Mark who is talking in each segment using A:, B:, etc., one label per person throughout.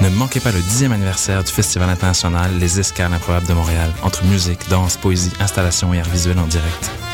A: Ne manquez pas le 10e anniversaire du Festival international Les Escales improbables de Montréal, entre musique, danse, poésie, installation et art visuel en direct.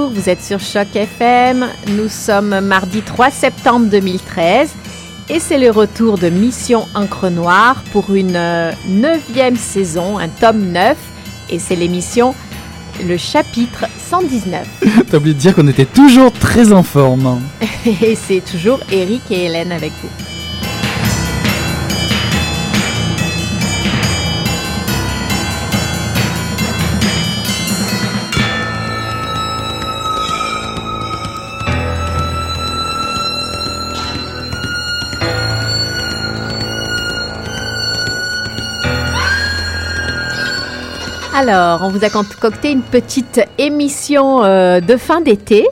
B: Bonjour, vous êtes sur Choc FM. Nous sommes mardi 3 septembre 2013 et c'est le retour de Mission Encre Noire pour une euh, neuvième saison, un tome 9 et c'est l'émission le chapitre 119.
C: T'as oublié de dire qu'on était toujours très en forme.
B: et c'est toujours Eric et Hélène avec vous. Alors, on vous a concocté une petite émission euh, de fin d'été.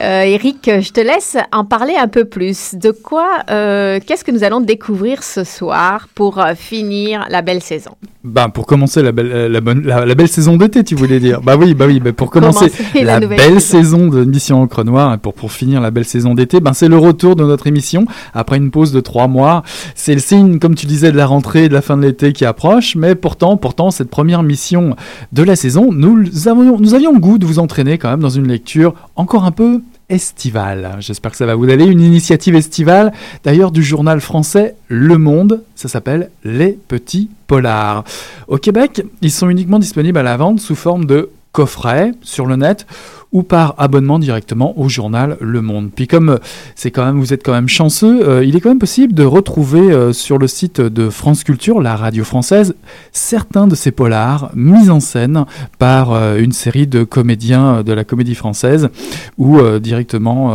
B: Euh, Eric, je te laisse en parler un peu plus. De quoi, euh, qu'est-ce que nous allons découvrir ce soir pour euh, finir la belle saison?
C: Bah, pour commencer la belle, la, bonne, la, belle saison d'été, tu voulais dire. Bah oui, bah oui, bah pour commencer, la, belle saison de Mission Encre Noire et pour, pour finir la belle saison d'été, ben c'est le retour de notre émission après une pause de trois mois. C'est le signe, comme tu disais, de la rentrée, de la fin de l'été qui approche, mais pourtant, pourtant, cette première mission de la saison, nous avions, nous avions le goût de vous entraîner quand même dans une lecture encore un peu estivale. J'espère que ça va vous aller. Une initiative estivale, d'ailleurs, du journal français Le Monde. Ça s'appelle Les Petits Polars. Au Québec, ils sont uniquement disponibles à la vente sous forme de coffrets sur le net ou par abonnement directement au journal Le Monde. Puis comme euh, c'est quand même, vous êtes quand même chanceux, euh, il est quand même possible de retrouver euh, sur le site de France Culture, la radio française, certains de ces polars mis en scène par une série de comédiens de la comédie française ou directement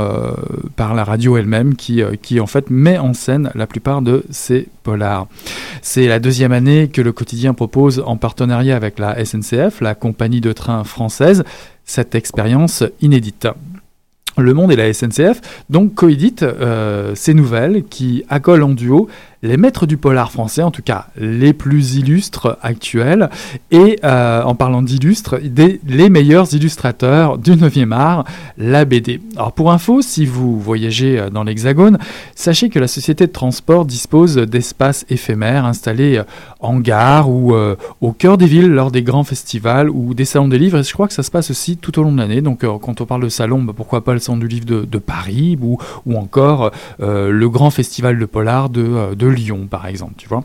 C: par la radio elle-même qui, qui en fait met en scène la plupart de ces polars. C'est la deuxième année que le quotidien propose en partenariat avec la SNCF, la compagnie de train française, cette expérience inédite. Le Monde et la SNCF donc coéditent euh, ces nouvelles qui accolent en duo les maîtres du polar français, en tout cas les plus illustres actuels, et euh, en parlant d'illustres, les meilleurs illustrateurs du 9e art, la BD. Alors pour info, si vous voyagez euh, dans l'Hexagone, sachez que la société de transport dispose d'espaces éphémères installés euh, en gare ou au cœur des villes lors des grands festivals ou des salons des livres, et je crois que ça se passe aussi tout au long de l'année. Donc quand on parle de salon, bah, pourquoi pas le salon du livre de, Paris ou, ou encore le grand festival de polar de, de Lyon, par exemple, tu vois.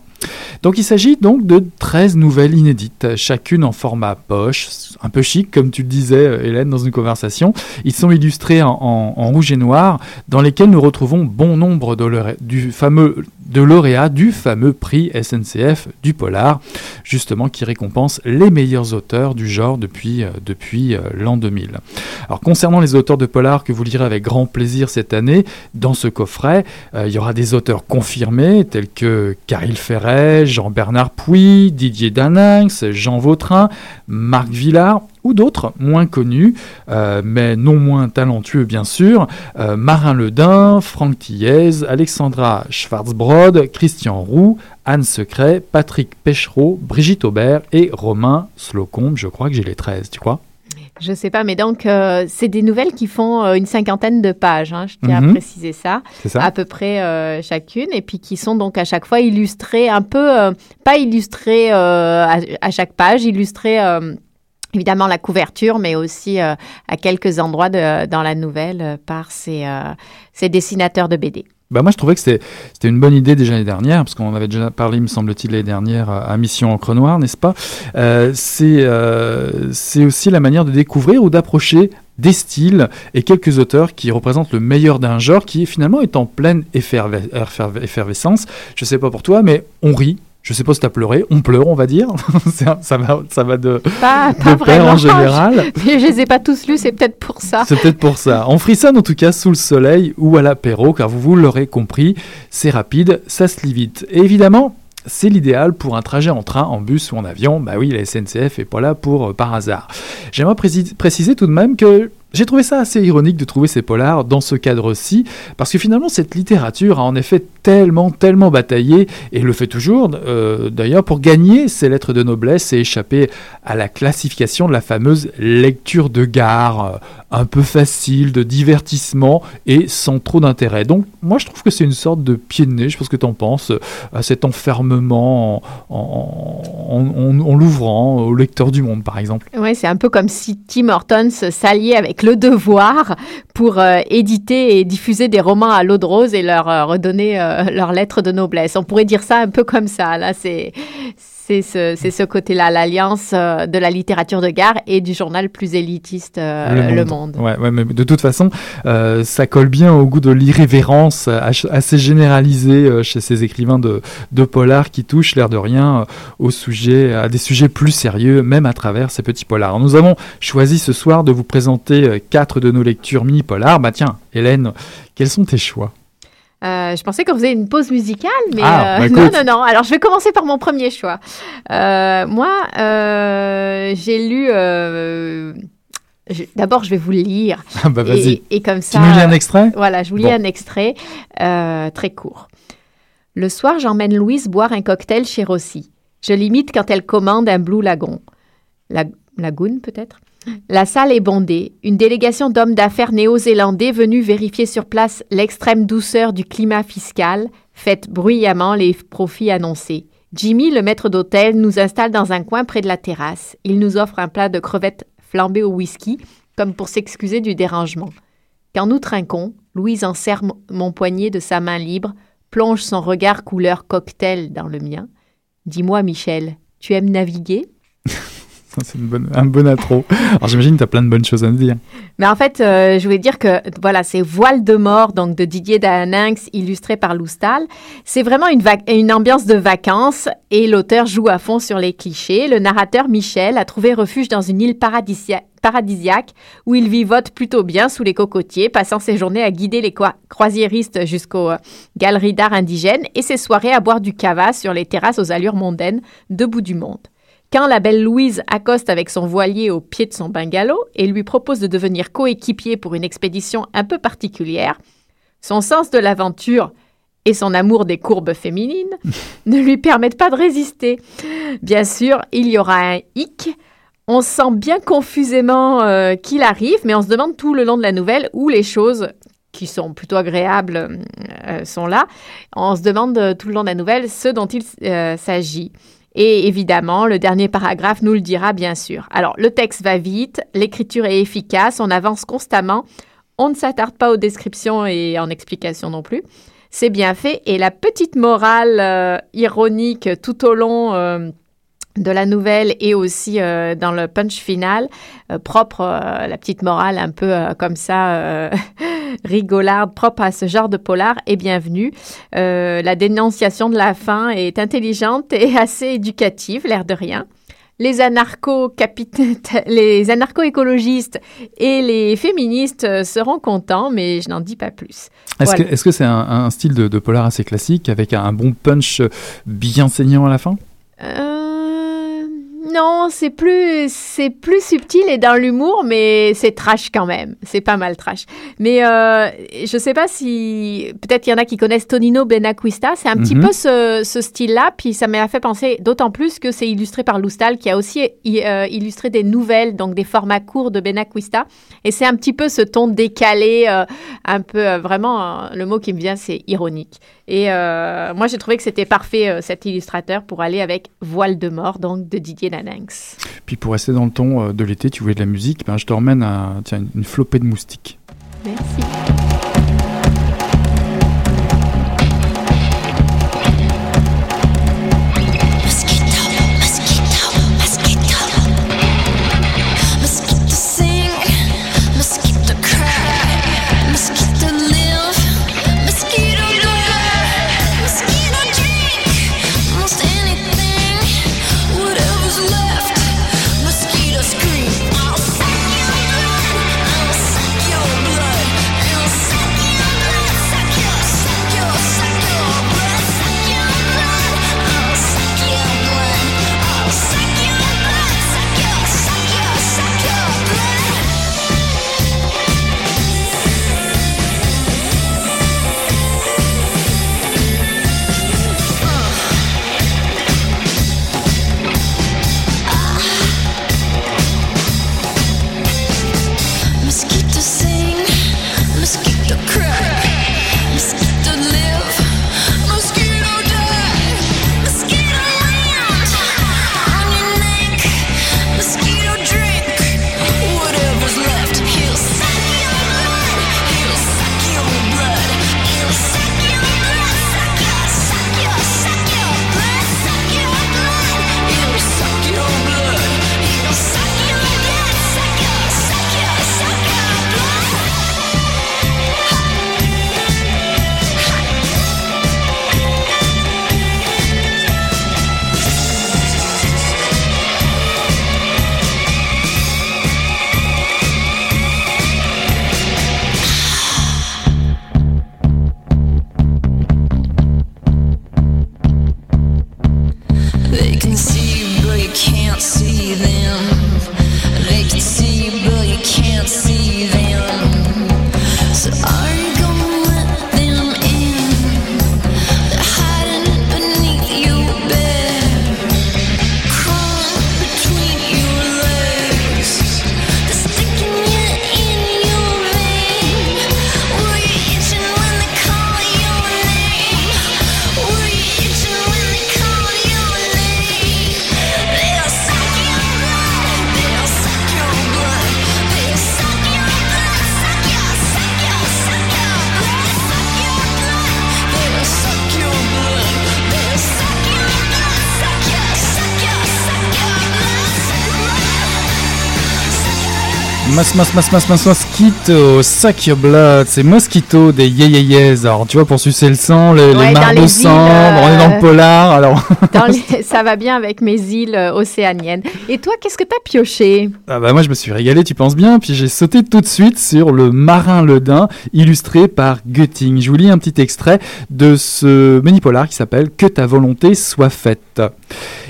C: Donc il s'agit donc de 13 nouvelles inédites, chacune en format poche, un peu chic, comme tu le disais, Hélène, dans une conversation. Ils sont illustrés en, rouge et noir, dans lesquels nous retrouvons bon nombre de, du fameux de lauréats du fameux prix SNCF du Polar, justement qui récompense les meilleurs auteurs du genre depuis, euh, depuis euh, l'an 2000. Alors concernant les auteurs de Polar que vous lirez avec grand plaisir cette année, dans ce coffret, euh, il y aura des auteurs confirmés tels que Caril Ferret, Jean-Bernard Pouy, Didier Daninx, Jean Vautrin, Marc Villard ou d'autres moins connus, euh, mais non moins talentueux bien sûr, euh, Marin Ledin, Franck Thiez, Alexandra Schwarzbrod, Christian Roux, Anne Secret, Patrick Pechereau, Brigitte Aubert et Romain Slocombe. Je crois que j'ai les 13, tu crois?
B: Je sais pas, mais donc euh, c'est des nouvelles qui font une cinquantaine de pages, hein, je tiens à mhm. préciser ça, ça, à peu près chacune, et puis qui sont donc à chaque fois illustrées, un peu, pas illustrées à, à, chaque page, illustrées évidemment la couverture, mais aussi euh, à quelques endroits dans la nouvelle euh, par ces, euh, ces, dessinateurs de BD.
C: Bah moi, je trouvais que c'était une bonne idée déjà l'année dernière, parce qu'on avait déjà parlé, me semble-t-il, l'année dernière à Mission Encre Noire, n'est-ce pas? C'est aussi la manière de découvrir ou d'approcher des styles et quelques auteurs qui représentent le meilleur d'un genre qui finalement est en pleine effervescence. Je sais pas pour toi, mais on rit, je sais pas si tu as pleuré, on pleure, on va dire. ça, va, ça va de,
B: pas, de en général. Mais je les ai pas tous lus, c'est peut-être pour ça.
C: C'est peut-être pour ça. On frissonne en tout cas sous le soleil ou à l'apéro, car vous, vous l'aurez compris, c'est rapide, ça se lit vite. Et évidemment, c'est l'idéal pour un trajet en train, en bus ou en avion. Bah oui, la SNCF est pas là pour euh, par hasard. J'aimerais préciser tout de même que j'ai trouvé ça assez ironique de trouver ces polars dans ce cadre-ci, parce que finalement cette littérature a en effet tellement, tellement bataillé, et le fait toujours euh, d'ailleurs, pour gagner ces lettres de noblesse et échapper à la classification de la fameuse lecture de gare, un peu facile, de divertissement et sans trop d'intérêt. Donc moi je trouve que c'est une sorte de pied de nez, je pense que tu en penses, à cet enfermement en, l'ouvrant au lecteur du monde par exemple.
B: Ouais, c'est un peu comme si Tim Hortons s'alliait avec le devoir pour euh, éditer et diffuser des romans à l'eau de rose et leur euh, redonner euh, leur lettre de noblesse. On pourrait dire ça un peu comme ça. Là, c'est c'est ce, ce côté-là, l'alliance euh, de la littérature de gare et du journal plus élitiste euh, Le Monde.
C: Ouais, ouais, mais de toute façon, euh, ça colle bien au goût de l'irrévérence assez généralisée chez ces écrivains de, de polar qui touchent, l'air de rien, au sujet, à des sujets plus sérieux, même à travers ces petits polars. nous avons choisi ce soir de vous présenter quatre de nos lectures mini-polars. Bah tiens, Hélène, quels sont tes choix?
B: Euh, je pensais qu'on faisait une pause musicale, mais ah, euh, bah non, non, non. Alors, je vais commencer par mon premier choix. Euh, moi, j'ai lu. D'abord, je vais vous le lire.
C: Ah bah vas-y.
B: Et, comme ça.
C: Tu nous lis un extrait?
B: Voilà, je vous lis un extrait très court. Le soir, j'emmène Louise boire un cocktail chez Rossi. Je l'imite quand elle commande un Blue Lagoon. La... Lagoon, peut-être? La salle est bondée. Une délégation d'hommes d'affaires néo-zélandais venus vérifier sur place l'extrême douceur du climat fiscal fait bruyamment les profits annoncés. Jimmy, le maître d'hôtel, nous installe dans un coin près de la terrasse. Il nous offre un plat de crevettes flambées au whisky, comme pour s'excuser du dérangement. Quand nous trinquons, Louise en serre mon poignet de sa main libre, plonge son regard couleur cocktail dans le mien. Dis-moi, Michel, tu aimes naviguer?
C: c'est un bon intro. Alors j'imagine que tu as plein de bonnes choses à nous dire.
B: Mais en fait, euh, je voulais dire que voilà, c'est Voile de mort donc de Didier Daninx illustré par Loustal. C'est vraiment une, ambiance de vacances et l'auteur joue à fond sur les clichés. Le narrateur Michel a trouvé refuge dans une île paradisiaque où il vivote plutôt bien sous les cocotiers, passant ses journées à guider les croisiéristes jusqu'aux euh, galeries d'art indigènes et ses soirées à boire du cava sur les terrasses aux allures mondaines de bout du monde. Quand la belle Louise accoste avec son voilier au pied de son bungalow et lui propose de devenir coéquipier pour une expédition un peu particulière, son sens de l'aventure et son amour des courbes féminines ne lui permettent pas de résister. Bien sûr, il y aura un hic. On sent bien confusément euh, qu'il arrive, mais on se demande tout le long de la nouvelle où les choses qui sont plutôt agréables euh, sont là. On se demande euh, tout le long de la nouvelle ce dont il s'agit. Et évidemment, le dernier paragraphe nous le dira bien sûr. Alors, le texte va vite, l'écriture est efficace, on avance constamment, on ne s'attarde pas aux descriptions et en explications non plus.
D: c'est bien fait. Et la petite morale ironique tout au long de la nouvelle et aussi dans le punch final, propre, la petite morale un peu comme ça, rigolarde, propre à ce genre de polar, est bienvenue. la dénonciation de la fin est intelligente et assez éducative, l'air de rien les anarcho les anarcho-écologistes et les féministes euh, seront contents, mais je n'en dis pas plus.
C: Est-ce que c'est un, style de, polar assez classique avec un bon punch bien saignant à la fin?
D: Euh, non, c'est plus, c'est plus subtil et dans l'humour, mais c'est trash quand même. C'est pas mal trash. Mais euh, je sais pas si, peut-être il y en a qui connaissent Tonino Benacquista. C'est un petit mhm. peu ce, ce style-là. Puis ça m'a fait penser d'autant plus que c'est illustré par Loustal, qui a aussi euh, illustré des nouvelles, donc des formats courts de Benacquista. Et c'est un petit peu ce ton décalé, euh, un peu euh, vraiment, le mot qui me vient, c'est ironique. Et moi, j'ai trouvé que c'était parfait, cet illustrateur, pour aller avec Voile de mort, donc de Didier
C: Puis pour rester dans le ton euh, de l'été, tu voulais de la musique, ben, je te remène à tiens, une flopée de moustiques.
D: Merci.
C: Mas, mas, mas, mas, mas, mosquito, sac blood, c'est mosquito des yeyeyes. Alors, tu vois, pour sucer le sang, les, ouais, de sang, on est dans le euh, polar, alors.
D: ça va bien avec mes îles euh, océaniennes. Et toi, qu'est-ce que t'as pioché?
C: Ah bah moi, je me suis régalé, tu penses bien, puis j'ai sauté tout de suite sur le marin Ledin, illustré par Götting. Je vous lis un petit extrait de ce mini-polar qui s'appelle Que ta volonté soit faite.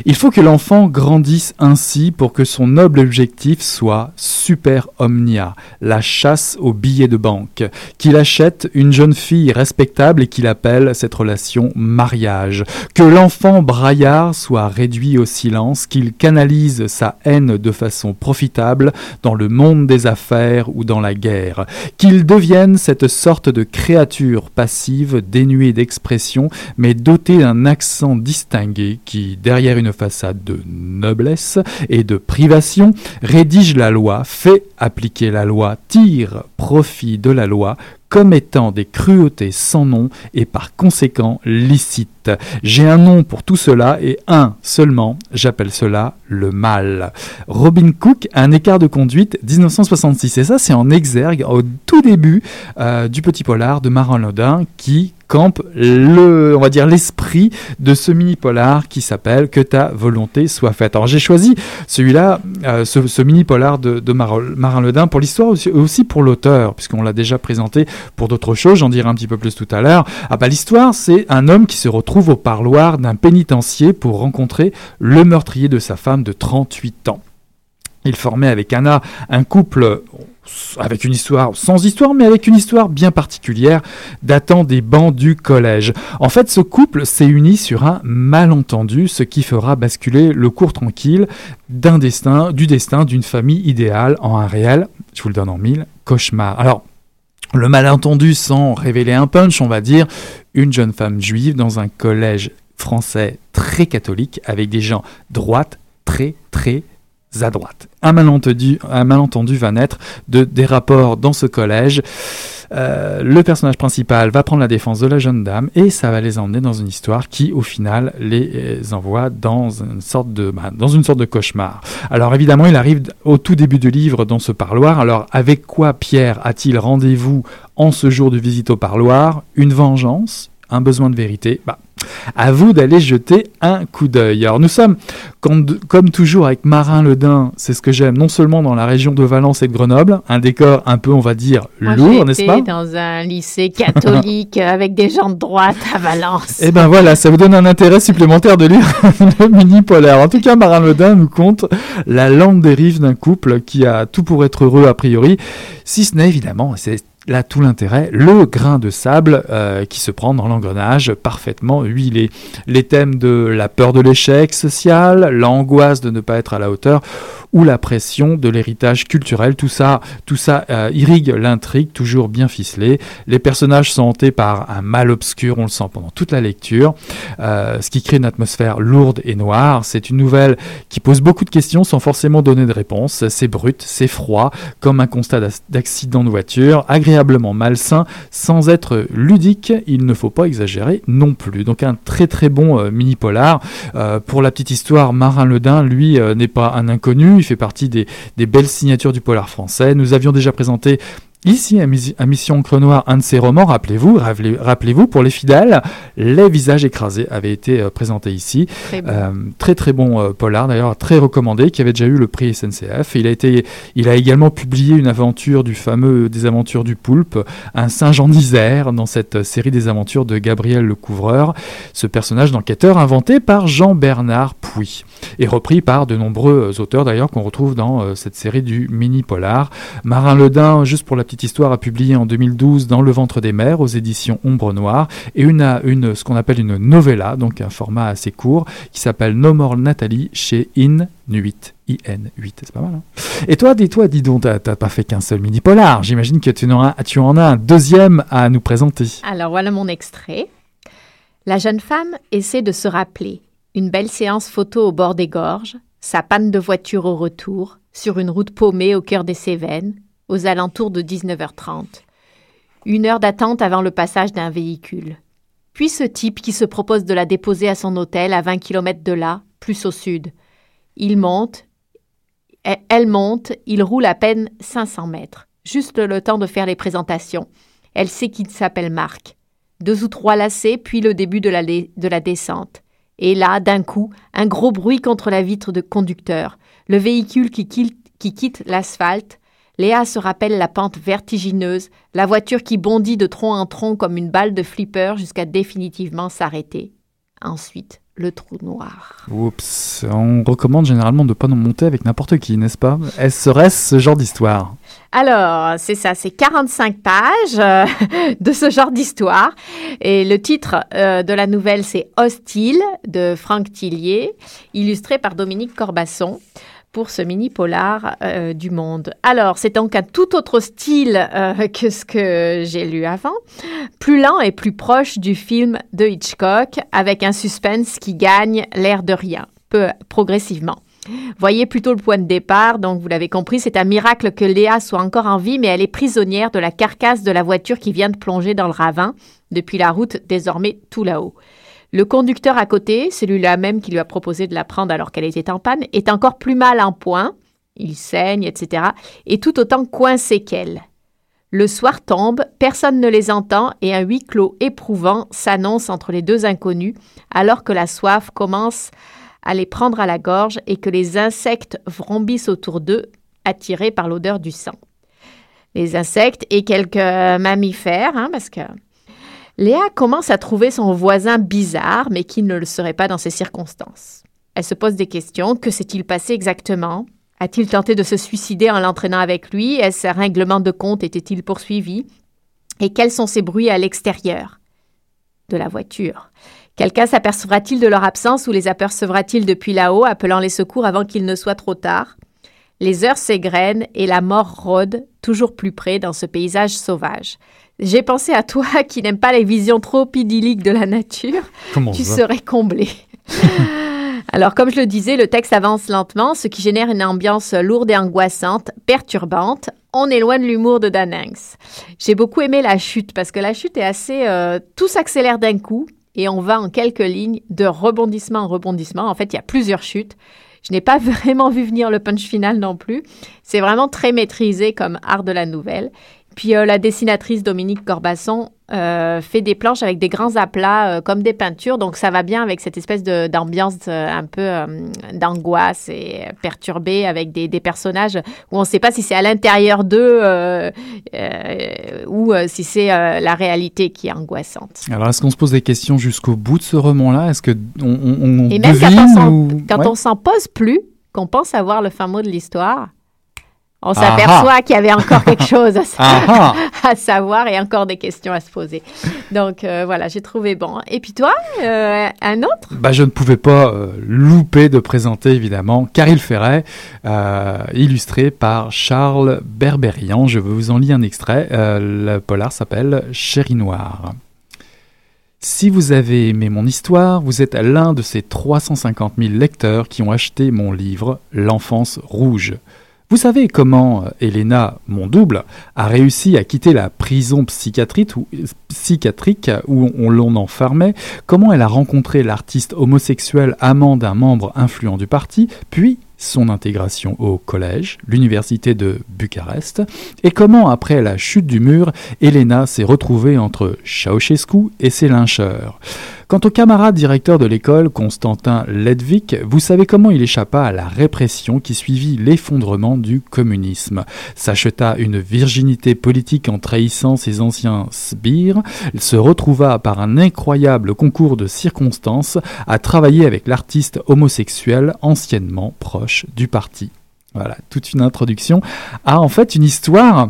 C: Il faut que l'enfant grandisse ainsi pour que son noble objectif soit super omnia, la chasse aux billets de banque, qu'il achète une jeune fille respectable et qu'il appelle cette relation mariage, que l'enfant braillard soit réduit au silence, qu'il canalise sa haine de façon profitable dans le monde des affaires ou dans la guerre, qu'il devienne cette sorte de créature passive dénuée d'expression mais dotée d'un accent distingué qui, derrière une façade de noblesse et de privation, rédige la loi, fait appliquer la loi, tire profit de la loi, commettant des cruautés sans nom et par conséquent licites. J'ai un nom pour tout cela et un seulement, j'appelle cela le mal. Robin Cook, un écart de conduite 1966 et ça c'est en exergue au tout début euh, du petit polar de Marin Lodin qui campe le, on va dire l'esprit de ce mini polar qui s'appelle Que ta volonté soit faite. Alors j'ai choisi celui-là, euh, ce, mini polar de, Marin Ledin pour l'histoire aussi, aussi pour l'auteur, puisqu'on l'a déjà présenté pour d'autres choses. J'en dirai un petit peu plus tout à l'heure. Ah bah l'histoire, c'est un homme qui se retrouve au parloir d'un pénitencier pour rencontrer le meurtrier de sa femme de 38 ans. Il formait avec Anna un couple avec une histoire sans histoire, mais avec une histoire bien particulière datant des bancs du collège. En fait, ce couple s'est uni sur un malentendu, ce qui fera basculer le cours tranquille du destin d'une famille idéale en un réel, je vous le donne en mille, cauchemar. Alors, le malentendu sans révéler un punch, on va dire, une jeune femme juive dans un collège français très catholique avec des gens droites très très à droite. Un malentendu, va naître de, des rapports dans ce collège. Euh, le personnage principal va prendre la défense de la jeune dame et ça va les emmener dans une histoire qui, au final, les euh, envoie dans une sorte de, bah, dans une sorte de cauchemar. Alors évidemment, il arrive au tout début du livre dans ce parloir. Alors avec quoi Pierre a-t-il rendez-vous en ce jour de visite au parloir? Une vengeance? Un besoin de vérité? Bah, à vous d'aller jeter un coup d'œil. Alors nous sommes, comme, toujours avec Marin Ledin, c'est ce que j'aime, non seulement dans la région de Valence et de Grenoble, un décor un peu, on va dire, lourd, n'est-ce pas?
B: dans un lycée catholique avec des gens de droite à Valence.
C: Eh ben voilà, ça vous donne un intérêt supplémentaire de lire le mini polaire. En tout cas, Marin Ledin nous compte la lente dérive d'un couple qui a tout pour être heureux a priori, si ce n'est évidemment, c'est là tout l'intérêt, le grain de sable euh, qui se prend dans l'engrenage parfaitement huilé. Les thèmes de la peur de l'échec social, l'angoisse de ne pas être à la hauteur ou la pression de l'héritage culturel, tout ça, tout ça euh, irrigue l'intrigue, toujours bien ficelée. Les personnages sont hantés par un mal obscur, on le sent pendant toute la lecture, euh, ce qui crée une atmosphère lourde et noire. C'est une nouvelle qui pose beaucoup de questions sans forcément donner de réponse. C'est brut, c'est froid, comme un constat d'accident de voiture, malsain, sans être ludique. Il ne faut pas exagérer non plus. Donc un très très bon euh, mini polar. pour la petite histoire, Marin Ledin, lui, n'est pas un inconnu il fait partie des, belles signatures du polar français. Nous avions déjà présenté Ici, à Mission Crenoir, un de ses romans, rappelez-vous, rappelez-vous, pour les fidèles, Les visages écrasés avait été euh, présenté ici. Très, euh, très très bon euh, polar, d'ailleurs très recommandé, qui avait déjà eu le prix SNCF. Il a été, il a également publié une aventure du fameux Des aventures du poulpe, un Saint-Jean d'Isère, dans cette série des aventures de Gabriel le Couvreur, ce personnage d'enquêteur inventé par Jean-Bernard Puy et repris par de nombreux auteurs d'ailleurs qu'on retrouve dans cette série du mini polar. Marin Ledin, juste pour la petite histoire a publié en 2012 dans Le ventre des mers aux éditions Ombre Noire et une, une ce qu'on appelle une novella, donc un format assez court, qui s'appelle No More Nathalie chez In 8. IN8, c'est pas mal. Hein et toi, dis-toi, dis donc, t'as pas fait qu'un seul mini-polar. J'imagine que tu en, as, tu en as un deuxième à nous présenter.
B: Alors voilà mon extrait. La jeune femme essaie de se rappeler. Une belle séance photo au bord des gorges, sa panne de voiture au retour, sur une route paumée au cœur des Cévennes, aux alentours de 19h30. Une heure d'attente avant le passage d'un véhicule. Puis ce type qui se propose de la déposer à son hôtel à 20 km de là, plus au sud. Il monte, elle monte, il roule à peine 500 mètres, juste le temps de faire les présentations. Elle sait qu'il s'appelle Marc. Deux ou trois lacets, puis le début de la, de la descente. Et là, d'un coup, un gros bruit contre la vitre de conducteur. Le véhicule qui qui quitte l'asphalte, Léa se rappelle la pente vertigineuse, la voiture qui bondit de tronc en tronc comme une balle de flipper jusqu'à définitivement s'arrêter. Ensuite, le trou noir.
C: Oups, on recommande généralement de ne pas nous monter avec n'importe qui, n'est-ce pas? Serait-ce ce genre d'histoire?
B: Alors, c'est ça, c'est 45 pages euh, de ce genre d'histoire. Et le titre euh, de la nouvelle, c'est Hostile de Franck Tillier, illustré par Dominique Corbasson ce mini polar euh, du monde. Alors, c'est donc un tout autre style euh, que ce que j'ai lu avant, plus lent et plus proche du film de Hitchcock, avec un suspense qui gagne l'air de rien, peu progressivement. Voyez plutôt le point de départ, donc vous l'avez compris, c'est un miracle que Léa soit encore en vie, mais elle est prisonnière de la carcasse de la voiture qui vient de plonger dans le ravin, depuis la route désormais tout là-haut. Le conducteur à côté, celui-là même qui lui a proposé de la prendre alors qu'elle était en panne, est encore plus mal en point, il saigne, etc., et tout autant coincé qu'elle. Le soir tombe, personne ne les entend et un huis clos éprouvant s'annonce entre les deux inconnus alors que la soif commence à les prendre à la gorge et que les insectes vrombissent autour d'eux, attirés par l'odeur du sang. Les insectes et quelques mammifères, hein, parce que Léa commence à trouver son voisin bizarre, mais qui ne le serait pas dans ces circonstances. Elle se pose des questions. Que s'est-il passé exactement? A-t-il tenté de se suicider en l'entraînant avec lui? Est-ce un règlement de compte était-il poursuivi? Et quels sont ces bruits à l'extérieur? De la voiture. Quelqu'un s'apercevra-t-il de leur absence ou les apercevra-t-il depuis là-haut, appelant les secours avant qu'il ne soit trop tard? Les heures s'égrènent et la mort rôde toujours plus près dans ce paysage sauvage. J'ai pensé à toi qui n'aime pas les visions trop idylliques de la nature.
C: Comment
B: tu serais comblé. Alors, comme je le disais, le texte avance lentement, ce qui génère une ambiance lourde et angoissante, perturbante. On est loin de l'humour de Dan J'ai beaucoup aimé la chute parce que la chute est assez. Euh, tout s'accélère d'un coup et on va en quelques lignes de rebondissement en rebondissement. En fait, il y a plusieurs chutes. Je n'ai pas vraiment vu venir le punch final non plus. C'est vraiment très maîtrisé comme art de la nouvelle. Puis euh, la dessinatrice Dominique Corbasson euh, fait des planches avec des grands aplats euh, comme des peintures, donc ça va bien avec cette espèce d'ambiance un peu d'angoisse et perturbée avec des, des, personnages où on ne sait pas si c'est à l'intérieur d'eux ou si c'est la réalité qui est angoissante.
C: Alors est-ce qu'on se pose des questions jusqu'au bout de ce roman-là? Est-ce que on, on,
B: et même quand on s'en pose plus, qu'on pense avoir le fin mot de l'histoire, on s'aperçoit qu'il y avait encore quelque chose à, savoir et encore des questions à se poser. Donc euh, voilà, j'ai trouvé bon. Et puis toi, euh, un autre?
C: Bah, Je ne pouvais pas euh, louper de présenter évidemment Caril Ferret, illustré par Charles Berberian. Je veux vous en lire un extrait. le polar s'appelle Chéri Noir. Si vous avez aimé mon histoire, vous êtes l'un de ces 350 000 lecteurs qui ont acheté mon livre L'enfance rouge. Vous savez comment euh, Elena, mon double, a réussi à quitter la prison psychiatrique où, psychiatrique où on l'on enfermait, comment elle a rencontré l'artiste homosexuel amant d'un membre influent du parti, puis son intégration au collège, l'université de Bucarest, et comment, après la chute du mur, Elena s'est retrouvée entre Ceausescu et ses lyncheurs. Quant au camarade directeur de l'école, Constantin Ledvik, vous savez comment il échappa à la répression qui suivit l'effondrement du communisme. S'acheta une virginité politique en trahissant ses anciens sbires, il se retrouva par un incroyable concours de circonstances à travailler avec l'artiste homosexuel anciennement proche du parti. Voilà, toute une introduction à en fait une histoire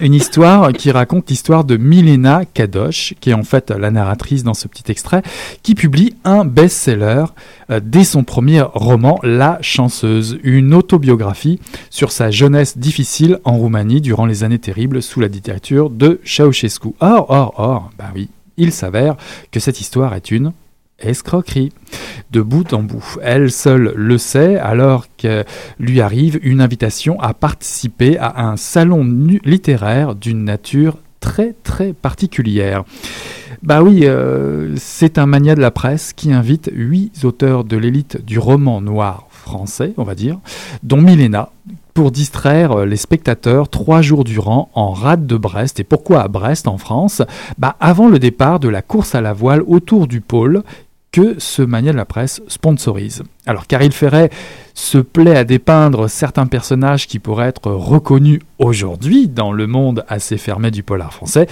C: une histoire qui raconte l'histoire de Milena Kadosh, qui est en fait la narratrice dans ce petit extrait, qui publie un best-seller euh, dès son premier roman, La Chanceuse, une autobiographie sur sa jeunesse difficile en Roumanie durant les années terribles sous la dictature de Ceausescu. Or, or, or, ben oui, il s'avère que cette histoire est une escroquerie. De bout en bout. Elle seule le sait alors que lui arrive une invitation à participer à un salon littéraire d'une nature très très particulière. Bah oui, euh, c'est un mania de la presse qui invite huit auteurs de l'élite du roman noir français, on va dire, dont Milena, pour distraire les spectateurs trois jours durant en rade de Brest. Et pourquoi à Brest en France? Bah Avant le départ de la course à la voile autour du pôle ce mania de la presse sponsorise. Alors Caril Ferret se plaît à dépeindre certains personnages qui pourraient être reconnus aujourd'hui dans le monde assez fermé du polar français,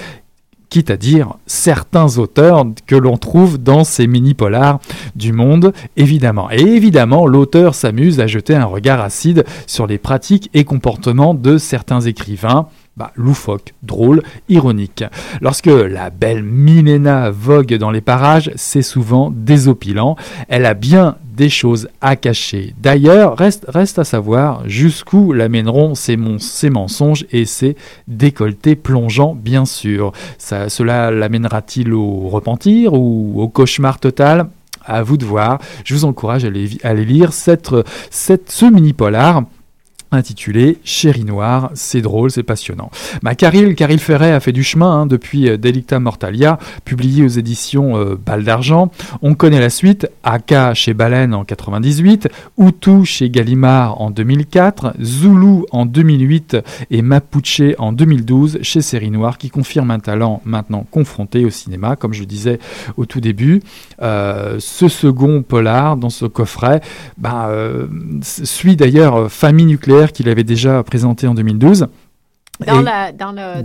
C: quitte à dire certains auteurs que l'on trouve dans ces mini-polars du monde, évidemment. Et évidemment, l'auteur s'amuse à jeter un regard acide sur les pratiques et comportements de certains écrivains, bah, loufoque, drôle, ironique. Lorsque la belle Milena vogue dans les parages, c'est souvent désopilant. Elle a bien des choses à cacher. D'ailleurs, reste, à savoir jusqu'où l'amèneront ces, mensonges et ces décolletés plongeants, bien sûr. Cela l'amènera-t-il au repentir ou au cauchemar total? À vous de voir. Je vous encourage à aller, lire ce mini polar intitulé Chéri Noir. C'est drôle, c'est passionnant. Bah, Caril, Caril Ferret a fait du chemin hein, depuis euh, Delicta Mortalia, publié aux éditions euh, Balle d'Argent. On connaît la suite, Aka chez Baleine en 98, Hutu chez Gallimard en 2004, Zulu en 2008 et Mapuche en 2012 chez Série Noire, qui confirme un talent maintenant confronté au cinéma, comme je disais au tout début. Euh, ce second polar dans ce coffret bah, suit d'ailleurs Famille nucléaire qu'il avait déjà présenté en 2012.
B: Dans,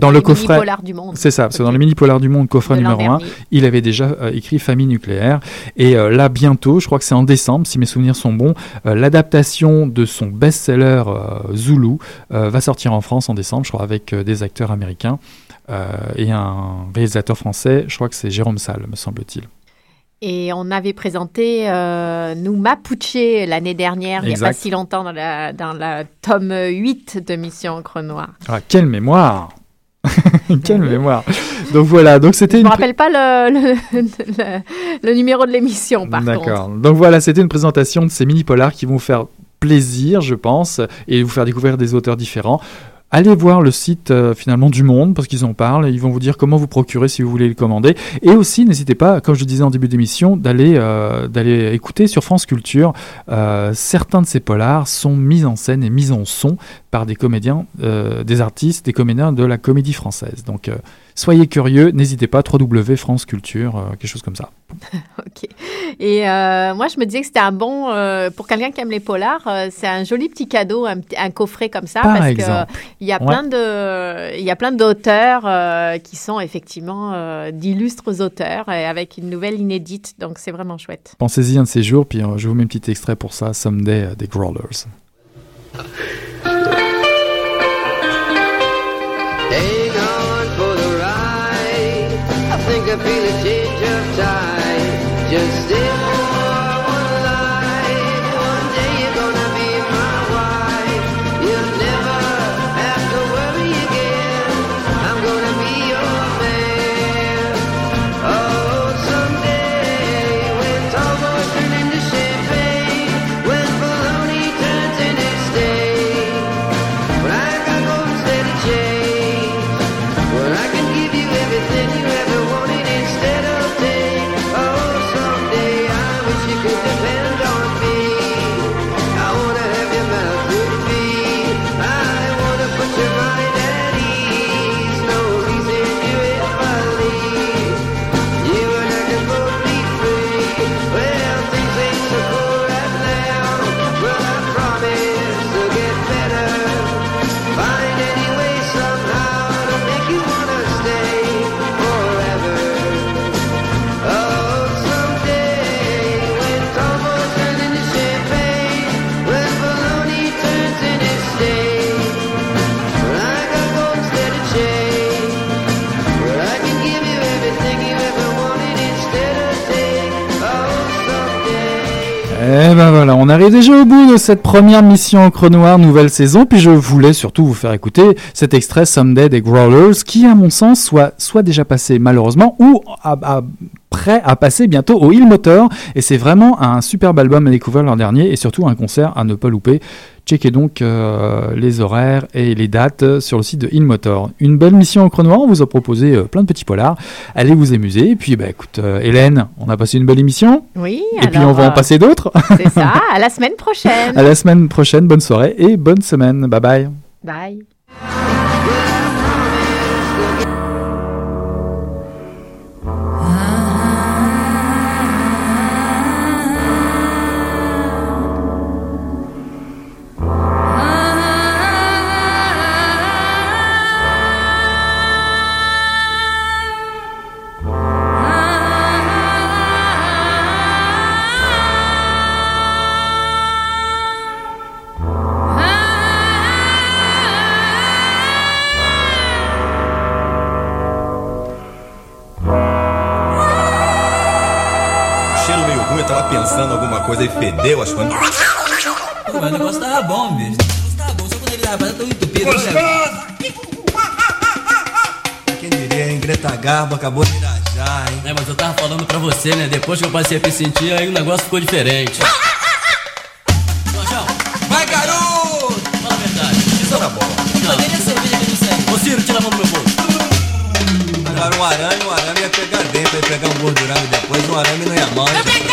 B: dans, le, coffret, polar du monde.
C: C'est ça, c'est dans le mini polar du monde, coffret numéro 1. Il avait déjà euh, écrit Famille nucléaire. Et euh, là, bientôt, je crois que c'est en décembre, si mes souvenirs sont bons, euh, l'adaptation de son best-seller Zulu va sortir en France en décembre, je crois, avec des acteurs américains et un réalisateur français. Je crois que c'est Jérôme Salle, me semble-t-il.
B: Et on avait présenté, euh, nous, Mapuche l'année dernière, il n'y a pas si longtemps, dans la, dans la tome 8 de Mission Encre Noire.
C: Ah, quelle mémoire Quelle mémoire Donc voilà, donc c'était.
B: Je ne me rappelle pas le, le, le, numéro de l'émission, par contre. D'accord.
C: Donc voilà, c'était une présentation de ces mini-polars qui vont vous faire plaisir, je pense, et vous faire découvrir des auteurs différents. Allez voir le site euh, finalement du Monde parce qu'ils en parlent. Ils vont vous dire comment vous procurer si vous voulez le commander. Et aussi, n'hésitez pas, comme je disais en début d'émission, d'aller euh, d'aller écouter sur France Culture. Euh, certains de ces polars sont mis en scène et mis en son par des comédiens, des artistes, des comédiens de la comédie française. Donc soyez curieux, n'hésitez pas, France Culture, euh, quelque chose comme ça.
B: ok. Et euh, moi, je me disais que c'était un bon, euh, pour quelqu'un qui aime les polars, c'est un joli petit cadeau, un, un coffret comme ça,
C: Par
B: parce
C: exemple.
B: il y a plein de, il y a plein d'auteurs qui sont effectivement d'illustres auteurs et avec une nouvelle inédite, donc c'est vraiment chouette.
C: Pensez-y un de ces jours, puis je vous mets un petit extrait pour ça, Someday des Growlers. Think I feel a change of tide. Just stay arrive déjà au bout de cette première mission Encre Noire, nouvelle saison, puis je voulais surtout vous faire écouter cet extrait Someday des Growlers, qui à mon sens soit, soit déjà passé malheureusement, ou prêt à passer bientôt au Hill Motor, et c'est vraiment un superbe album à découvrir l'an dernier, et surtout un concert à ne pas louper. Checkez donc euh, les horaires et les dates sur le site de InMotor. Une belle mission en noir, on vous a proposé euh, plein de petits polars. Allez vous amuser. Et puis, bah, écoute, euh, Hélène, on a passé une belle émission.
B: Oui.
C: Et puis, on va en passer d'autres.
B: C'est ça. À la semaine prochaine.
C: à la semaine prochaine. Bonne soirée et bonne semaine. Bye bye.
B: Bye.
E: Coisa e fedeu as coisas. Mas o negócio tava bom, bicho. O negócio tava bom, só quando ele tava tão entupido. Gostoso! Quem diria, hein? Greta Garbo acabou de irajar. hein?
F: É, mas eu tava falando pra você, né? Depois que eu passei a me sentir, aí o negócio ficou diferente.
E: Vai, garoto!
F: fala a verdade.
E: Isso na bola.
G: Poderia cerveja que não.
F: Ô Ciro, tira a mão do meu bolso.
E: Agora um arame, um arame ia pegar dentro, ia pegar um gordurame depois, um arame não ia mal.